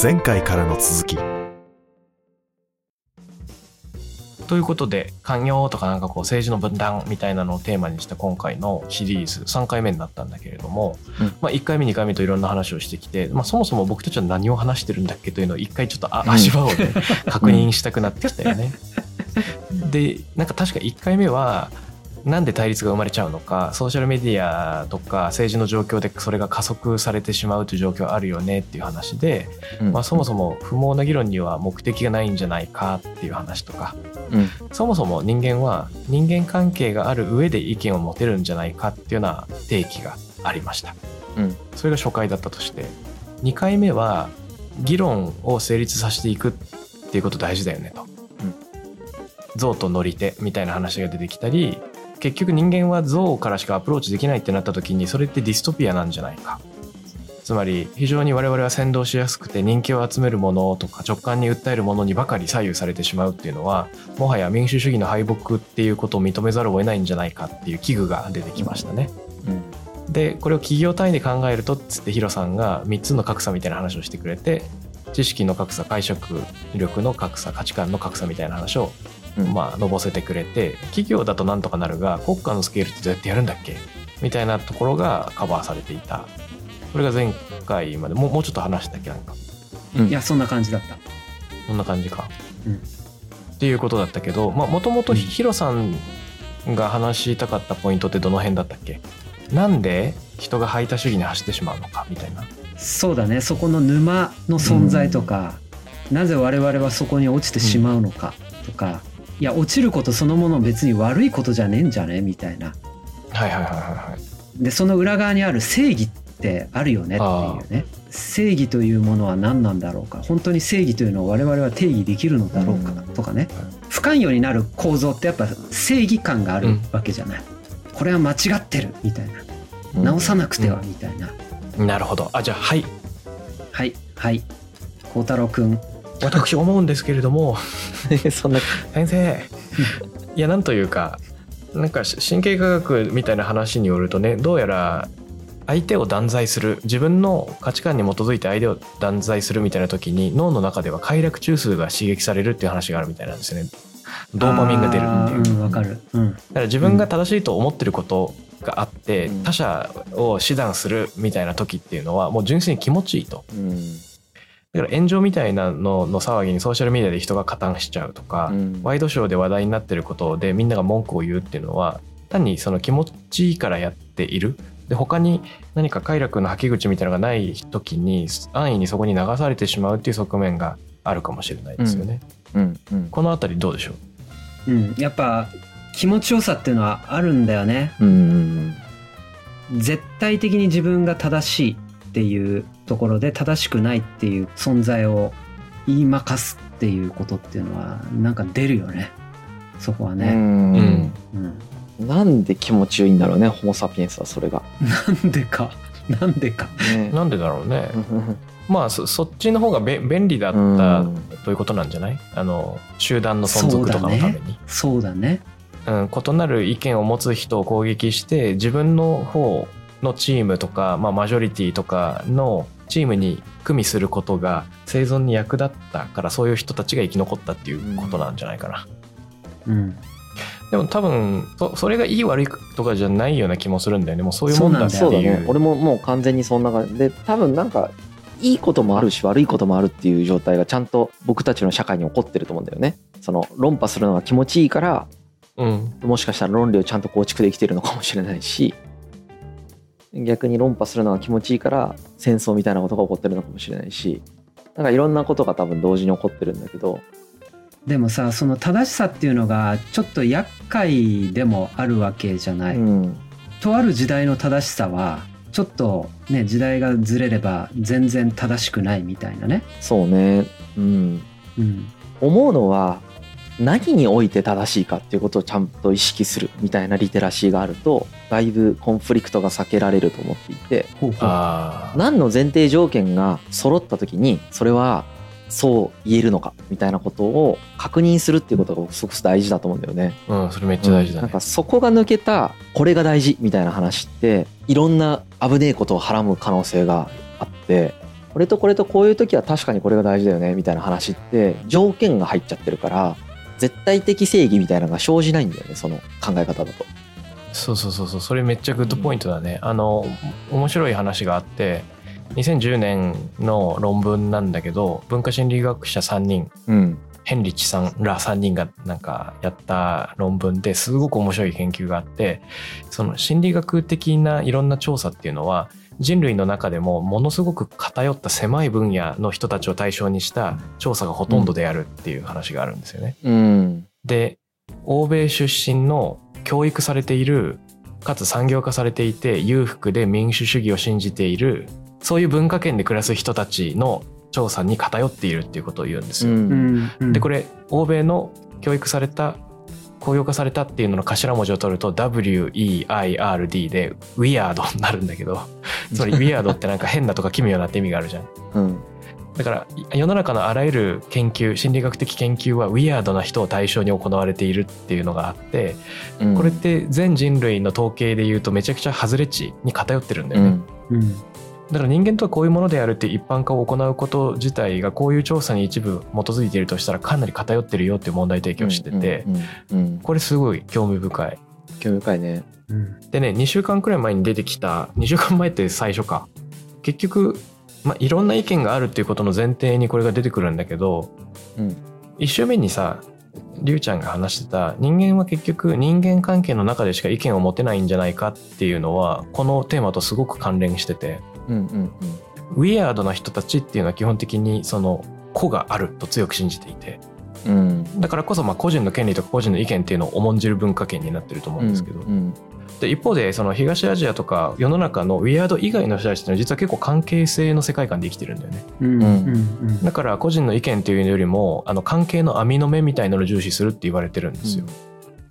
前回からの続き。ということで寛容とかなんかこう政治の分断みたいなのをテーマにした今回のシリーズ3回目になったんだけれども、うん。まあ、1回目2回目といろんな話をしてきて、まあ、そもそも僕たちは何を話してるんだっけというのを一回ちょっとあうん。足場をね確認したくなってきたよね。でなんか確か1回目はなんで対立が生まれちゃうのかソーシャルメディアとか政治の状況でそれが加速されてしまうという状況あるよねっていう話で、うんまあ、そもそも不毛な議論には目的がないんじゃないかっていう話とかうんそもそも人間は人間関係がある上で意見を持てるんじゃないかっていうような提起がありました。うんそれが初回だったとして2回目は議論を成立させていくっていうこと大事だよねと。象と乗り手みたいな話が出てきたり結局人間は象からしかアプローチできないってなった時にそれってディストピアなんじゃないか。つまり非常に我々は先導しやすくて人気を集めるものとか直感に訴えるものにばかり左右されてしまうっていうのはもはや民主主義の敗北っていうことを認めざるを得ないんじゃないかっていう危惧が出てきましたね。うんでこれを企業単位で考えるとっつってヒロさんが3つの格差みたいな話をしてくれて知識の格差解釈力の格差価値観の格差みたいな話を、うんまあ、のぼせてくれて企業だとなんとかなるが国家のスケールってどうやってやるんだっけ？みたいなところがカバーされていた。これが前回までもうもうちょっと話したっけ？なんか。うん。いやそんな感じだった。こんな感じか、うん。っていうことだったけどもともとヒロさんが話したかったポイントってどの辺だったっけ？なんで人が排他主義に走ってしまうのか？みたいな。そうだね。そこの沼の存在とか、なぜ我々はそこに落ちてしまうのかとか、いや落ちることそのもの別に悪いことじゃねえんじゃね？みたいな。はいはいはいはいはい。でその裏側にある正義ってあるよねっていうね。正義というものは何なんだろうか。本当に正義というのを我々は定義できるのだろうかうん。とかね。不関与になる構造ってやっぱ正義感があるわけじゃない、これは間違ってるみたいな。うん。直さなくてはうんみたいな、なるほど。あじゃあはい。はいはい。孝太郎くん私思うんですけれども。そんな。先生。いやなんというかなんかし神経科学みたいな話によるとねどうやら相手を断罪する自分の価値観に基づいて相手を断罪するみたいな時に脳の中では快楽中枢が刺激されるっていう話があるみたいなんですよね。ドーパミンが出るっていう。うんわかる。うん。だから自分が正しいと思ってることがあって、うん。他者を手段するみたいな時っていうのはもう純粋に気持ちいいと。うんだから炎上みたいなのの騒ぎにソーシャルメディアで人が加担しちゃうとか、うん。ワイドショーで話題になってることでみんなが文句を言うっていうのは単にその気持ちいいからやっている。で他に何か快楽の吐き口みたいなのがない時に安易にそこに流されてしまうっていう側面があるかもしれないですよね、うん。うん。このあたりどうでしょう？うん、やっぱ気持ちよさっていうのはあるんだよね。うん。絶対的に自分が正しいっていうところで正しくないっていう存在を言いまかすっていうことっていうのはなんか出るよねそこはうね、んうんなんで気持ちよいんだろうねホモ・サピエンスはそれがなんでかなんでかねなんでだろうねまあそそっちの方がべ便利だったということなんじゃないあの集団の存続とかのためにそうだねうん、異なる意見を持つ人を攻撃して自分の方のチームとか、まあ、マジョリティとかのチームに組みすることが生存に役立ったからそういう人たちが生き残ったっていうことなんじゃないかな。うん。でも多分そそれがいい悪いとかじゃないような気もするんだよね。もうそういうもんだってそうだいうね。俺ももう完全にそんな感じ。で多分なんかいいこともあるし悪いこともあるっていう状態がちゃんと僕たちの社会に起こってると思うんだよね。その論破するのが気持ちいいからうん。もしかしたら論理をちゃんと構築できてるのかもしれないし逆に論破するのが気持ちいいから戦争みたいなことが起こってるのかもしれないしなんかいろんなことが多分同時に起こってるんだけどでもさその正しさっていうのがちょっと厄介でもあるわけじゃない、うん。とある時代の正しさはちょっとね時代がずれれば全然正しくないみたいなね、そうね。うん。うん、思うのは何において正しいかっていうことをちゃんと意識するみたいなリテラシーがあるとだいぶコンフリクトが避けられると思っていて何の前提条件が揃った時にそれはそう言えるのかみたいなことを確認するっていうことがすごく大事だと思うんだよね。うんそれめっちゃ大事だねなんかそこが抜けたこれが大事みたいな話っていろんな危ねえことをはらむ可能性があってこれとこれとこういう時は確かにこれが大事だよねみたいな話って条件が入っちゃってるから絶対的正義みたいなのが生じないんだよねその考え方だと。そうそうそうそう。それめっちゃグッドポイントだね、あの面白い話があって2010年の論文なんだけど文化心理学者3人うん。ヘンリッチさんら3人がなんかやった論文ですごく面白い研究があってその心理学的ないろんな調査っていうのは人類の中でもものすごく偏った狭い分野の人たちを対象にした調査がほとんどであるっていう話があるんですよね。うんで欧米出身の教育されているかつ産業化されていて裕福で民主主義を信じているそういう文化圏で暮らす人たちの調査に偏っているっていうことを言うんですうよ。んでこれ欧米の教育された公用化されたっていうのの頭文字を取ると WEIRD で Weird になるんだけどつまり Weird ってなんか変なとか奇妙なって意味があるじゃん。うん。だから世の中のあらゆる研究心理学的研究はウィアードな人を対象に行われているっていうのがあってうん。これって全人類の統計で言うとめちゃくちゃ外れ値に偏ってるんだよね、うん。うんだから人間とはこういうものであるって一般化を行うこと自体がこういう調査に一部基づいているとしたらかなり偏ってるよっていう問題提起をしててうんうんうん。これすごい興味深い。興味深いねうん。でね2週間くらい前に出てきた2週間前って最初か。結局、まあ、いろんな意見があるっていうことの前提にこれが出てくるんだけどうん。1週目にさりゅうちゃんが話してた人間は結局人間関係の中でしか意見を持てないんじゃないかっていうのはこのテーマとすごく関連しててうんうんウィアードな人たちっていうのは基本的にその個があると強く信じていて。うん。うんだからこそまあ個人の権利とか個人の意見っていうのを重んじる文化圏になってると思うんですけど、うんで一方でその東アジアとか世の中のウィアード以外の人たちっていうのは実は結構関係性の世界観で生きてるんだよね。うんうんだから個人の意見っていうのよりもあの関係の網の目みたいなのを重視するって言われてるんですよ、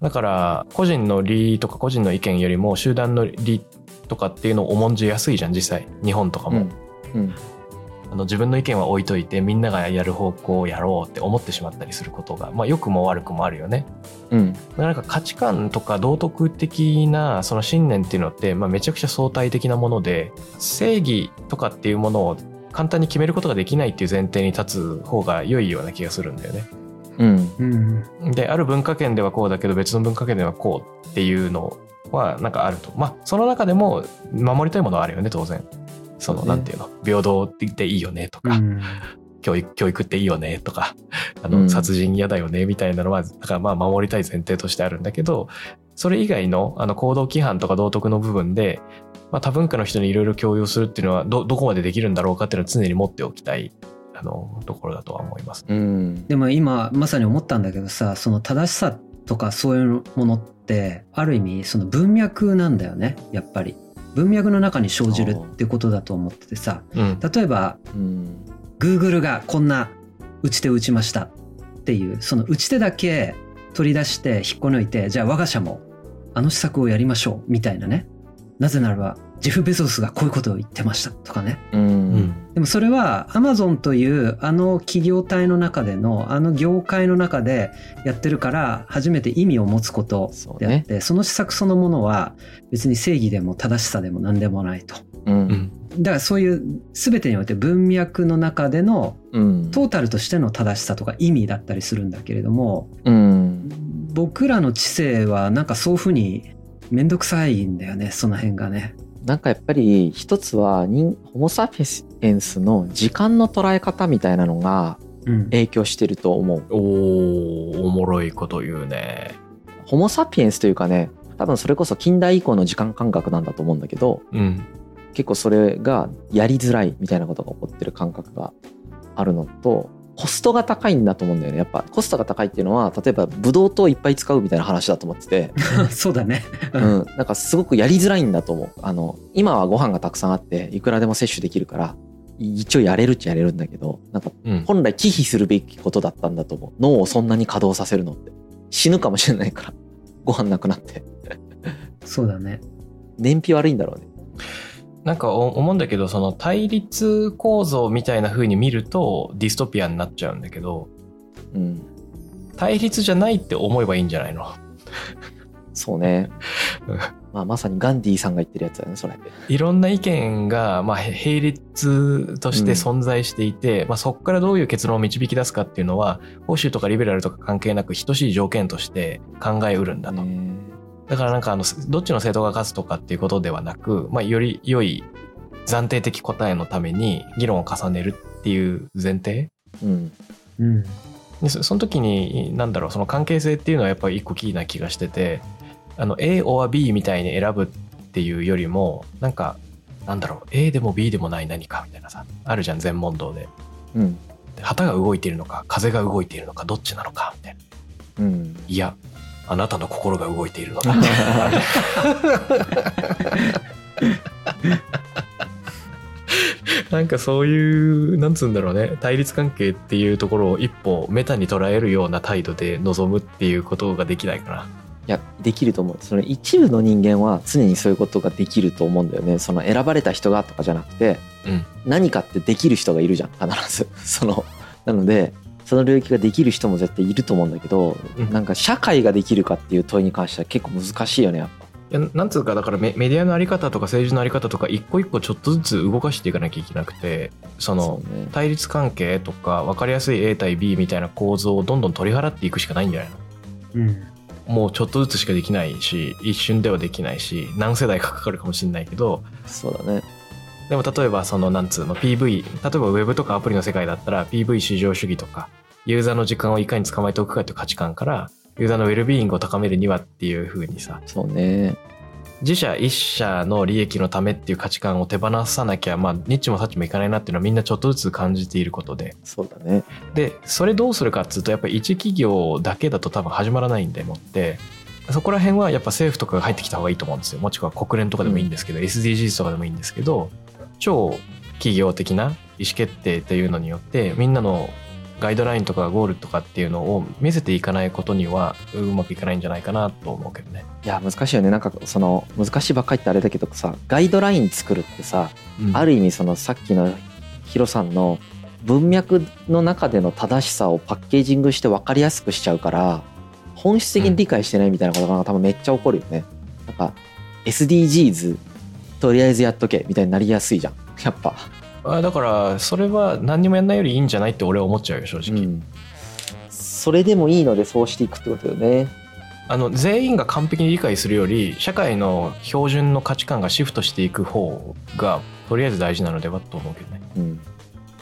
だから個人の利とか個人の意見よりも集団の利とかっていうのを重んじやすいじゃん実際。日本とかも、うん。うん。あの自分の意見は置いといてみんながやる方向をやろうって思ってしまったりすることが、まあ、良くも悪くもあるよね。うん。なんか価値観とか道徳的なその信念っていうのって、まあ、めちゃくちゃ相対的なもので正義とかっていうものを簡単に決めることができないっていう前提に立つ方が良いような気がするんだよね。うん。うん。である文化圏ではこうだけど別の文化圏ではこうっていうのはなんかあると。まあその中でも守りたいものはあるよね当然。そのね。なんていうの？平等って言っていいよねとか、うん。教育教育っていいよねとかあのうん。殺人嫌だよねみたいなのはだからまあ守りたい前提としてあるんだけどそれ以外のあの行動規範とか道徳の部分で、まあ、多文化の人にいろいろ共有するっていうのはどどこまでできるんだろうかっていうのを常に持っておきたいあのところだとは思います。うん。でも今まさに思ったんだけどさその正しさとかそういうものってある意味その文脈なんだよねやっぱり。文脈の中に生じるってことだと思っててさうん。例えばうん、Google がこんな打ち手を打ちました。っていうその打ち手だけ取り出して引っこ抜いてじゃあ我が社もあの施策をやりましょうみたいなね。なぜならばジェフ・ベゾスがこういうことを言ってましたとかね。うん。うん。でもそれは Amazon というあの企業体の中でのあの業界の中でやってるから初めて意味を持つことであってそ,、の施策そのものは別に正義でも正しさでも何でもないと。ううん。んだからそういう全てにおいて文脈の中でのうん。トータルとしての正しさとか意味だったりするんだけれどもうん。僕らの知性はなんかそういうふうに面倒くさいんだよねその辺がね。なんかやっぱり一つは人ホモ・サピエンスの時間の捉え方みたいなのがうん影響してると思う。おーおもろいこと言うね。ホモ・サピエンスというかね多分それこそ近代以降の時間感覚なんだと思うんだけどうん結構それがやりづらいみたいなことが起こってる感覚があるのとコストが高いんだと思うんだよね。やっぱコストが高いっていうのは例えばブドウ糖いっぱい使うみたいな話だと思ってて、そうだね。うん、なんかすごくやりづらいんだと思う。あの今はご飯がたくさんあっていくらでも摂取できるから一応やれるっちゃやれるんだけどなんかうん。本来忌避するべきことだったんだと思う。脳をそんなに稼働させるのって。死ぬかもしれないからご飯なくなって。そうだね。燃費悪いんだろうねなんかお思うんだけどその対立構造みたいな風に見るとディストピアになっちゃうんだけどうん対立じゃないって思えばいいんじゃないの？そうね。まあ、まさにガンディーさんが言ってるやつだよねそれ。いろんな意見が、まあ、へ並列として存在していて、まあ、そこからどういう結論を導き出すかっていうのは、保守とかリベラルとか関係なく等しい条件として考えうるんだと。ねだからなんかあの、どっちの政党が勝つとかっていうことではなく、まあ、より良い暫定的答えのために議論を重ねるっていう前提。うん。うんでそその時になんだろうその関係性っていうのはやっぱり一個キーな気がしててあの A or B みたいに選ぶっていうよりもなんかなんだろう A でも B でもない何かみたいなさあるじゃん全問答で。うん。で旗が動いているのか風が動いているのかどっちなのかみたいな。うん。いやあなたの心が動いているのだ。なんかそういうなんつうんだろうね。対立関係っていうところを一歩メタに捉えるような態度で臨むっていうことができないかな。いやできると思う。その一部の人間は常にそういうことができると思うんだよね。その選ばれた人がとかじゃなくて、うん。何かってできる人がいるじゃん必ず。そのなのでその領域ができる人も絶対いると思うんだけど、うん。なんか社会ができるかっていう問いに関しては結構難しいよねやっぱ。いやなんつうかだからメメディアのあり方とか政治のあり方とか一個一個ちょっとずつ動かしていかなきゃいけなくてその対立関係とか分かりやすい A 対 B みたいな構造をどんどん取り払っていくしかないんじゃないの？うん。もうちょっとずつしかできないし一瞬ではできないし何世代かかかるかもしれないけどそうだねでも例えばそのなんつうの PV 例えばウェブとかアプリの世界だったら PV 至上主義とかユーザーの時間をいかに捕まえておくかという価値観からユーザーのウェルビーイングを高めるにはっていう風にさそうね。自社一社の利益のためっていう価値観を手放さなきゃまあニッチもサッチもいかないなっていうのはみんなちょっとずつ感じていることで。そうだね。でそれどうするかっつうとやっぱり一企業だけだと多分始まらないんでもってそこら辺はやっぱ政府とかが入ってきた方がいいと思うんですよ。もしくは国連とかでもいいんですけど、SDGs とかでもいいんですけど超企業的な意思決定っていうのによってみんなのガイドラインとかゴールとかっていうのを見せていかないことにはうまくいかないんじゃないかなと思うけどね。いや難しいよねなんかその難しいばっかりってあれだけどさガイドライン作るってさ、うんある意味そのさっきのヒロさんの文脈の中での正しさをパッケージングして分かりやすくしちゃうから本質的に理解してないみたいなことが多分めっちゃ起こるよね。なんか SDGs とりあえずやっとけみたいになりやすいじゃんやっぱ。あだからそれは何にもやんないよりいいんじゃないって俺は思っちゃうよ正直。うんそれでもいいのでそうしていくってことだよね。あの全員が完璧に理解するより社会の標準の価値観がシフトしていく方がとりあえず大事なのではと思うけどね。うん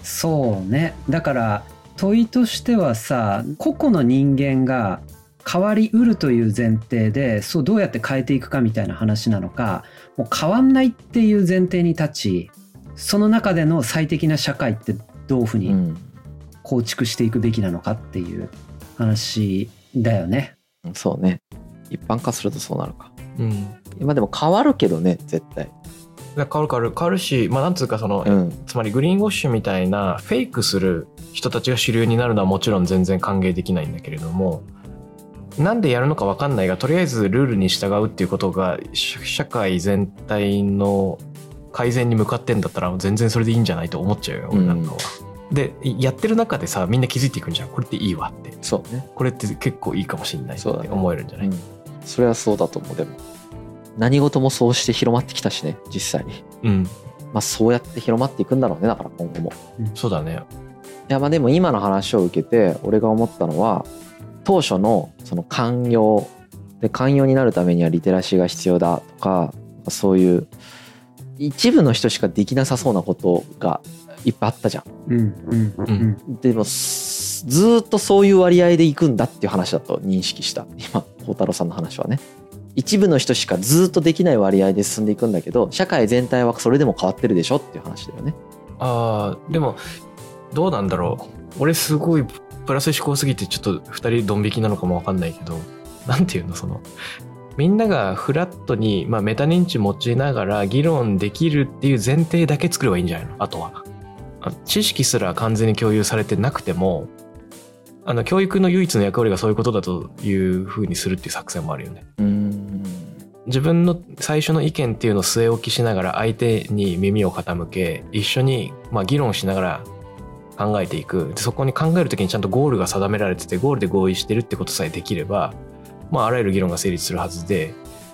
そうねだから問いとしてはさ個々の人間が変わりうるという前提でそうどうやって変えていくかみたいな話なのかもう変わんないっていう前提に立ちその中での最適な社会ってどういうふうにうん構築していくべきなのかっていう話だよね。そうね一般化するとそうなるか。うん。今でも変わるけどね絶対。変わる変わる変わるしまあなんつうかその、うんつまりグリーンウォッシュみたいなフェイクする人たちが主流になるのはもちろん全然歓迎できないんだけれどもなんでやるのか分かんないがとりあえずルールに従うっていうことがし社会全体の改善に向かってんだったら全然それでいいんじゃないと思っちゃうよ俺なんか。は。でやってる中でさみんな気づいていくんじゃん。これっていいわって。そうね。これって結構いいかもしれないってそうだね思えるんじゃない、うん、それはそうだと思う。でも何事もそうして広まってきたしね実際に。うん、まあそうやって広まっていくんだろうねだから今後も。そうだね。いやまあでも今の話を受けて俺が思ったのは当初のその寛容で寛容になるためにはリテラシーが必要だとかそういう一部の人しかできなさそうなことがいっぱいあったじゃん。うんうんうん。でもすずーっとそういう割合でいくんだっていう話だと認識した。今孝太郎さんの話はね。一部の人しかずーっとできない割合で進んでいくんだけど社会全体はそれでも変わってるでしょっていう話だよね。ああでもどうなんだろう。俺すごいプラス思考すぎてちょっと2人ドン引きなのかも分かんないけどなんていうのそのみんながフラットに、まあ、メタ認知持ちながら議論できるっていう前提だけ作ればいいんじゃないの？あとは。あ知識すら完全に共有されてなくてもあの教育の唯一の役割がそういうことだというふうにするっていう作戦もあるよね。自分の最初の意見っていうのを据え置きしながら相手に耳を傾け一緒にまあ議論しながら考えていく。でそこに考える時にちゃんとゴールが定められててゴールで合意してるってことさえできれば、まあ、あらゆる議論が成立するはずで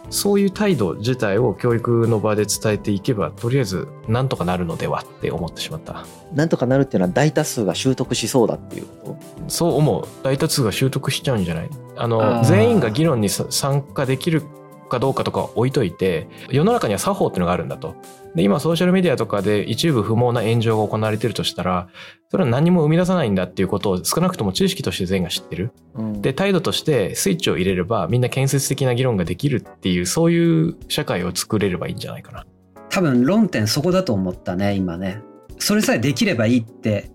そういう態度自体を教育の場で伝えていけばとりあえずなんとかなるのではって思ってしまった。なんとかなるっていうのは大多数が習得しそうだっていうこそう思う。大多数が習得しちゃうんじゃない？あの全員が議論にさ参加できるかどうかとかは置いといて世の中には作法っていうのがあるんだと。で今ソーシャルメディアとかで一部不毛な炎上が行われてるとしたらそれは何も生み出さないんだっていうことを少なくとも知識として全員が知ってる。と、うん。で態度としてスイッチを入れればみんな建設的な議論ができるっていうそういう社会を作れればいいんじゃないかな。多分論点そこだと思ったね今ね。それさえできればいいって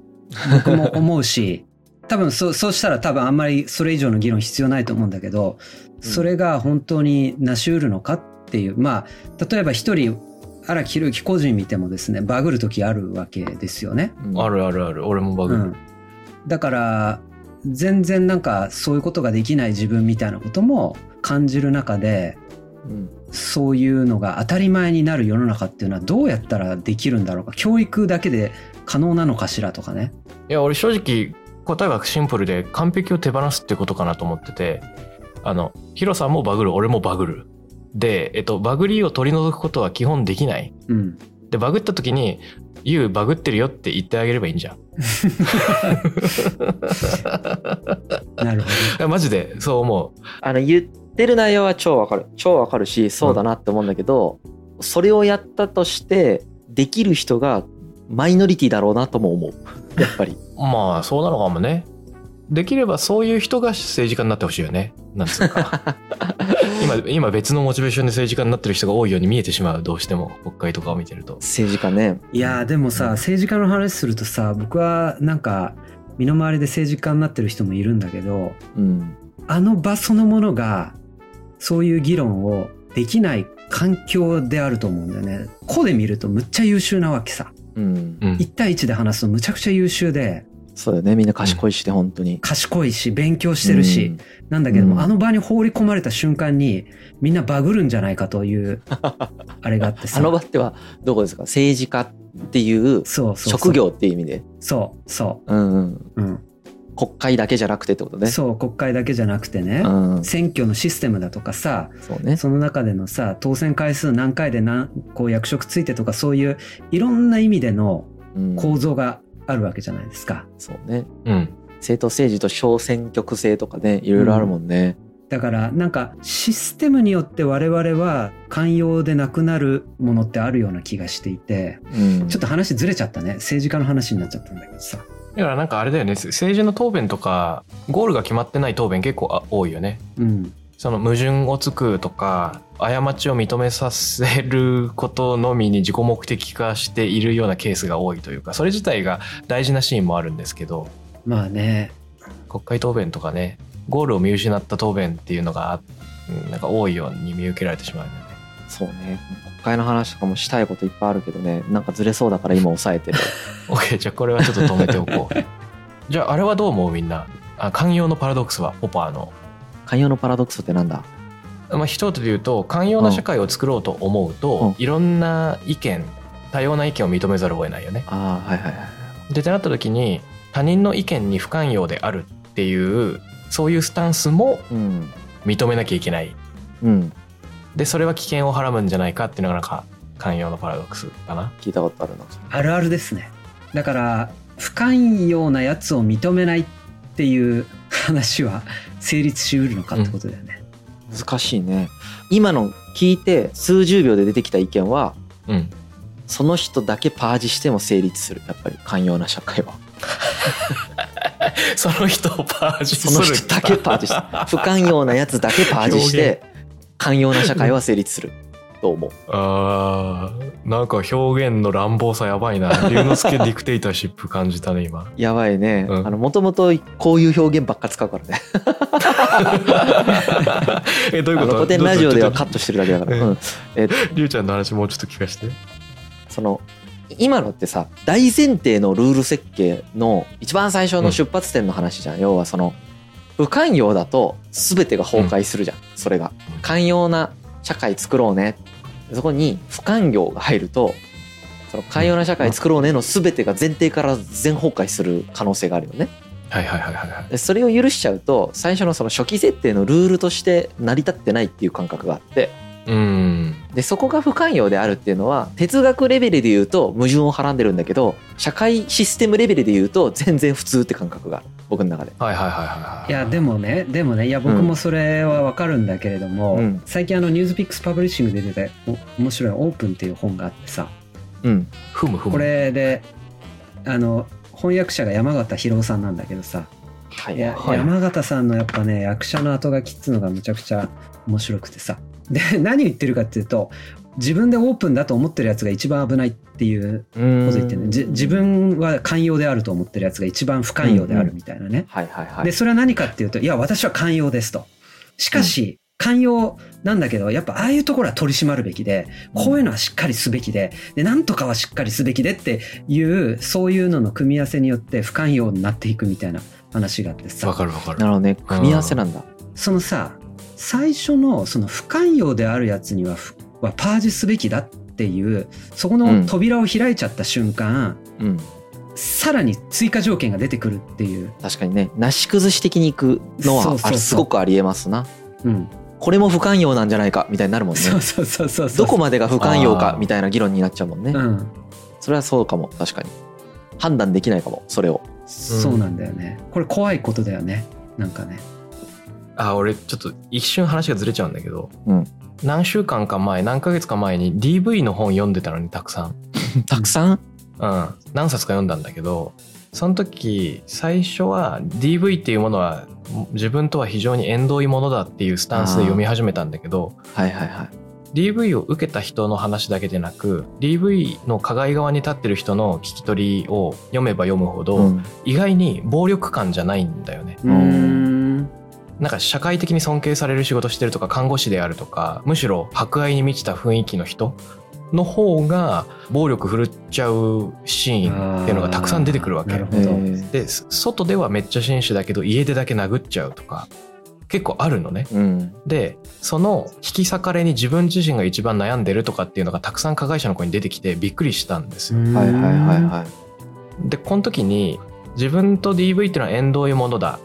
僕も思うし多分そそうしたら多分あんまりそれ以上の議論必要ないと思うんだけどそれが本当に成し得るのかっていうまあ例えば一人荒木宏之個人見てもですねバグる時あるわけですよね。うん。あるあるある。俺もバグる、うん、だから全然なんかそういうことができない自分みたいなことも感じる中でうん。そういうのが当たり前になる世の中っていうのはどうやったらできるんだろうか。教育だけで可能なのかしらとかね。いや俺正直答えはシンプルで完璧を手放すってことかなと思っててあのヒロさんもバグる俺もバグる。で、えっと、バグリーを取り除くことは基本できない。うん、でバグった時に「ユウバグってるよ」って言ってあげればいいんじゃん。なるほいや マジでそう思う。あの言ってる内容は超わかる。超わかるしそうだなって思うんだけど、それをやったとしてできる人がマイノリティだろうなとも思うやっぱり。まあそうなのかもね。できればそういう人が政治家になってほしいよね。なんつうか。今今別のモチベーションで政治家になってる人が多いように見えてしまうどうしても国会とかを見てると。政治家ね。どいやーでもさ政治家の話するとさ僕はなんか身の回りで政治家になってる人もいるんだけどうん。あの場そのものがそういう議論をできない環境であると思うんだよね。個で見るとむっちゃ優秀なわけさ。うん。うん。1対1で話すとむちゃくちゃ優秀で。そうだよね。みんな賢いしね本当に。賢いし勉強してるし、うん。なんだけども、うん。あの場に放り込まれた瞬間にみんなバグるんじゃないかという あれがあってさ。あの場ってはどこですか？政治家っていうそうそうそう。職業っていう意味で。そうそう。んうん。う、うん国会だけじゃなくてってことね。そう国会だけじゃなくてね、うん。選挙のシステムだとかさそうね。その中でのさ当選回数何回で何こう役職ついてとかそういういろんな意味でのうん。構造があるわけじゃないですか。そうね。うん。政党政治と小選挙区制とかねいろいろあるもんね、だからなんかシステムによって我々は寛容でなくなるものってあるような気がしていてうん。ちょっと話ずれちゃったね。政治家の話になっちゃったんだけどさだからなんかあれだよね。政治の答弁とかゴールが決まってない答弁結構あ多いよね。うん。その矛盾をつくとか過ちを認めさせることのみに自己目的化しているようなケースが多いというかそれ自体が大事なシーンもあるんですけどまあね。国会答弁とかねゴールを見失った答弁っていうのがうんなんか多いように見受けられてしまうんだよね。そうね。国会の話とかもしたいこといっぱいあるけどねなんかずれそうだから今抑えてる OK じゃあこれはちょっと止めておこう。じゃああれはどう思うみんな？あ寛容のパラドックスはポパーの。寛容のパラドックスってなんだ？まあ、一言で言うと寛容な社会を作ろうと思うと、うんいろんな意見多様な意見を認めざるを得ないよね。ああはいはいはいでってなった時に他人の意見に不寛容であるっていうそういうスタンスもうん認めなきゃいけない。うんでそれは危険をはらむんじゃないかっていうのがなんか寛容のパラドックスかな。聞いたことあるな。あるあるですね。だから不寛容なやつを認めないっていう話は成立しうるのかってことだよね、難しいね。今の聞いて数十秒で出てきた意見はうん。その人だけパージしても成立する。やっぱり寛容な社会は。その人をパージすそる。の人だけパージして不寛容なやつだけパージして寛容な社会は成立すると思う。あーなんか表現の乱暴さやばいな。龍之介ディクテイターシップ感じたね今。やばいね。うん。あのもともとこういう表現ばっか使うからね。えどういうこと？古典ラジオではカッットしてるだけだから、うんうん。えりゅうちゃんの話もうちょっと聞かせて。その今のってさ大前提のルール設計の一番最初の出発点の話じゃん、要はその不寛容だと全てが崩壊するじゃん、それが。うん寛容な社会作ろうね。そこに不寛容が入るとその寛容な社会作ろうねの全てが前提から全崩壊する可能性があるよね。はいはいはいはいはい。でそれを許しちゃうと最初のその初期設定のルールとして成り立ってないっていう感覚があって。うん。でそこが不寛容であるっていうのは哲学レベルで言うと矛盾をはらんでるんだけど社会システムレベルで言うと全然普通って感覚がある僕の中で。はいはいはいはいはい。いやでもねでもねいや僕もそれはわかるんだけれども、うん。最近あのニュースピックスパブリッシングで出てお面白い「オープン」っていう本があってさ。うん。ふむふむ。これであの翻訳者が山形博夫さんなんだけどさ。はいや、はい。山形さんのやっぱね役者の後書きっつうのがむちゃくちゃ面白くてさ。で何言ってるかっていうと自分でオープンだと思ってるやつが一番危ないっていうこと言ってるねじ自分は寛容であると思ってるやつが一番不寛容であるみたいなね、はいはいはい。でそれは何かっていうといや私は寛容ですと。しかし、寛容なんだけどやっぱああいうところは取り締まるべきでこういうのはしっかりすべきででなんとかはしっかりすべきでっていうそういうのの組み合わせによって不寛容になっていくみたいな話があってさ。わかるわかる。なるほどね。組み合わせなんだ。そのさ最初のその不寛容であるやつにはふはパージすべきだっていうそこの扉を開いちゃった瞬間、うん。さらに追加条件が出てくるっていう、確かにね。なし崩し的にいくのはすごくありえますな。うん、これも不寛容なんじゃないかみたいになるもんね。そうそうそうそうどこまでが不寛容かみたいな議論になっちゃうもんね。うん。それはそうかも確かに。判断できないかもそれを。そうなんだよね。これ怖いことだよね。なんかねあ俺ちょっと一瞬話がずれちゃうんだけど、うん。何週間か前何ヶ月か前に DV の本読んでたのにたくさん。たくさん？うん、何冊か読んだんだけどその時最初は DV っていうものは自分とは非常に縁遠いものだっていうスタンスで読み始めたんだけどはいはいはい。DV を受けた人の話だけでなく DV の加害側に立ってる人の聞き取りを読めば読むほど、うん。意外に暴力感じゃないんだよね。うーんなんか社会的に尊敬される仕事してるとか看護師であるとかむしろ博愛に満ちた雰囲気の人の方が暴力振るっちゃうシーンっていうのがたくさん出てくるわけ。で外ではめっちゃ紳士だけど家でだけ殴っちゃうとか結構あるのね。うん。でその引き裂かれに自分自身が一番悩んでるとかっていうのがたくさん加害者の子に出てきてびっくりしたんですよ。はいはいはいはい。でこの時に自分と DV っていうのは縁遠いものだ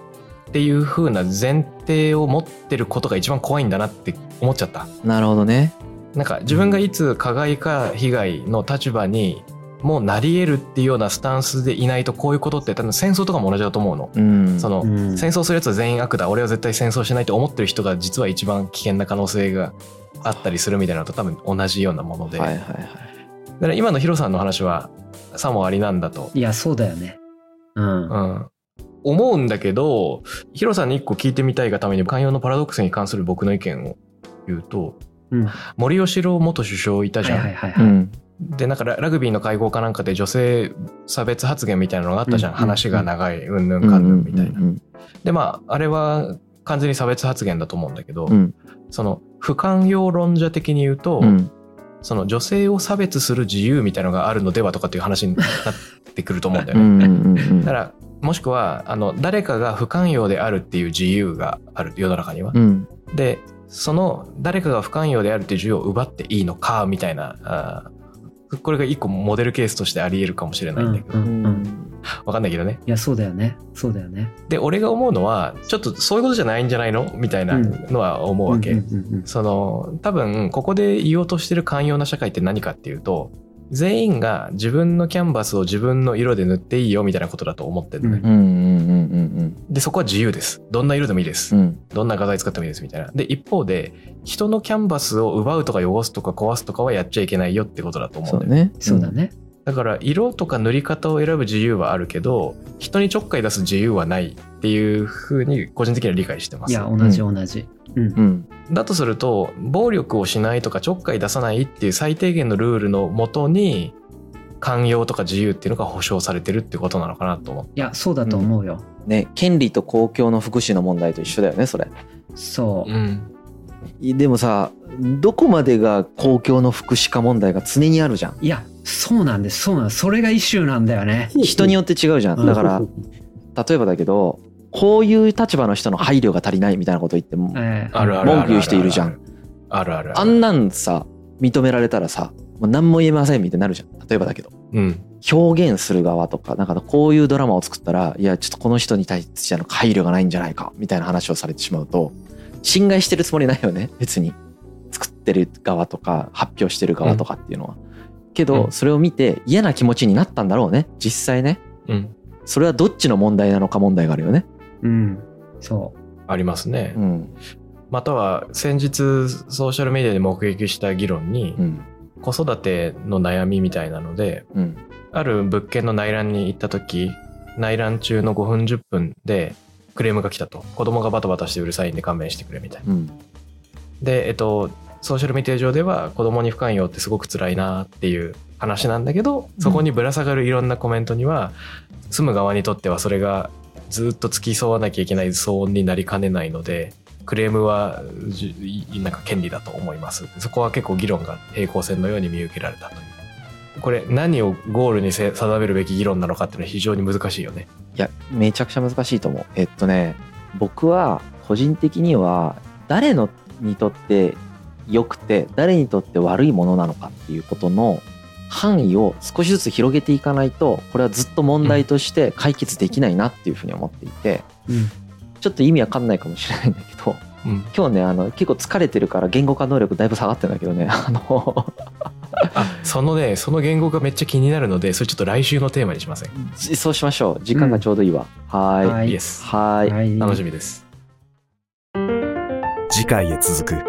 っていう風な前提を持ってることが一番怖いんだなって思っちゃった。なるほどね。なんか自分がいつ加害か被害の立場にもうなり得るっていうようなスタンスでいないとこういうことって多分戦争とかも同じだと思うの。うん。そのうん。戦争するやつは全員悪だ。俺は絶対戦争しないと思ってる人が実は一番危険な可能性があったりするみたいなのと多分同じようなもので、はいはいはい。だから今のヒロさんの話はさもありなんだと、いやそうだよね。うん。うん、思うんだけどヒロさんに一個聞いてみたいがために寛容のパラドックスに関する僕の意見を言うとうん。森喜朗元首相いたじゃん。でなんかララグビーの会合かなんかで女性差別発言みたいなのがあったじゃん、うん。話が長いうん。ぬんかんぬんみたいな。うんでまああれは完全に差別発言だと思うんだけど、うん。その不寛容論者的に言うと、うん。その女性を差別する自由みたいのがあるのではとかっていう話になってくると思うんだよね。だからもしくはあの誰かが不寛容であるっていう自由がある世の中には。うん。でその誰かが不寛容であるっていう自由を奪っていいのかみたいなこれが一個モデルケースとしてありえるかもしれないんだけど、ううんうん。んわかんないけどね。いやそうだよね。そうだよね。で俺が思うのはちょっとそういうことじゃないんじゃないのみたいなのは思うわけ。うんうんうん。その多分ここで言おうとしてる寛容な社会って何かっていうと全員が自分のキャンバスを自分の色で塗っていいよみたいなことだと思ってるのね、うんでそこは自由です。どんな色でもいいです、うん。うんどんな画材使ってもいいですみたいな。で一方で人のキャンバスを奪うとか汚すとか壊すとかはやっちゃいけないよってことだと思うんだよね。そうね。そうだねだから色とか塗り方を選ぶ自由はあるけど人にちょっかい出す自由はないっていうふうに個人的には理解してます。いや同じ同じ。うん。うん。だとすると暴力をしないとかちょっかい出さないっていう最低限のルールのもとに寛容とか自由っていうのが保障されてるってことなのかなと思って。いやそうだと思うよ。ね権利と公共の福祉の問題と一緒だよねそれ。そう。うんでもさどこまでが公共の福祉化問題が常にあるじゃん。いやそうなんです。そうなんです。それがイシューなんだよね。人によって違うじゃん。だから例えばだけどこういう立場の人の配慮が足りないみたいなこと言ってもええ。あるあるある文句言う人いるじゃん。あるある。あんなんさ認められたらさもう何も言えませんみたいになるじゃん。例えばだけど。うん。表現する側とかなんかこういうドラマを作ったらいやちょっとこの人に対しての配慮がないんじゃないかみたいな話をされてしまうと侵害してるつもりないよね。別に。作ってる側とか発表してる側とかっていうのは。けうん。どそれを見て嫌な気持ちになったんだろうね。実際ね。うん。それはどっちの問題なのか問題があるよね。うん。そありますね、うん。または先日ソーシャルメディアで目撃した議論にうん。子育ての悩みみたいなのでうん。ある物件の内覧に行った時内覧中の5分10分でクレームが来たと。子供がバタバタしてうるさいんで勘弁してくれみたいな。うん。でえっとソーシャルメディア上では子供に不寛容ってすごく辛いなっていう話なんだけどそこにぶら下がるいろんなコメントには、住む側にとってはそれがずっと付き添わなきゃいけない騒音になりかねないのでクレームはなんか権利だと思います。そこは結構議論が平行線のように見受けられたというこれ何をゴールにせ定めるべき議論なのかっていうのは非常に難しいよねいやめちゃくちゃ難しいと思う。えっとね僕は個人的には誰のにとって良くて誰にとって悪いものなのかっていうことの範囲を少しずつ広げていかないとこれはずっと問題として解決できないなっていうふうに思っていて、う。うん。ちょっと意味わかんないかもしれないんだけどうん。今日ねあの結構疲れてるから言語化能力だいぶ下がってるんだけどね。あの。あそのねその言語がめっちゃ気になるのでそれちょっと来週のテーマにしません。じそうしましょう。時間がちょうどいいわ、はーいはい。はい。楽しみです。次回へ続く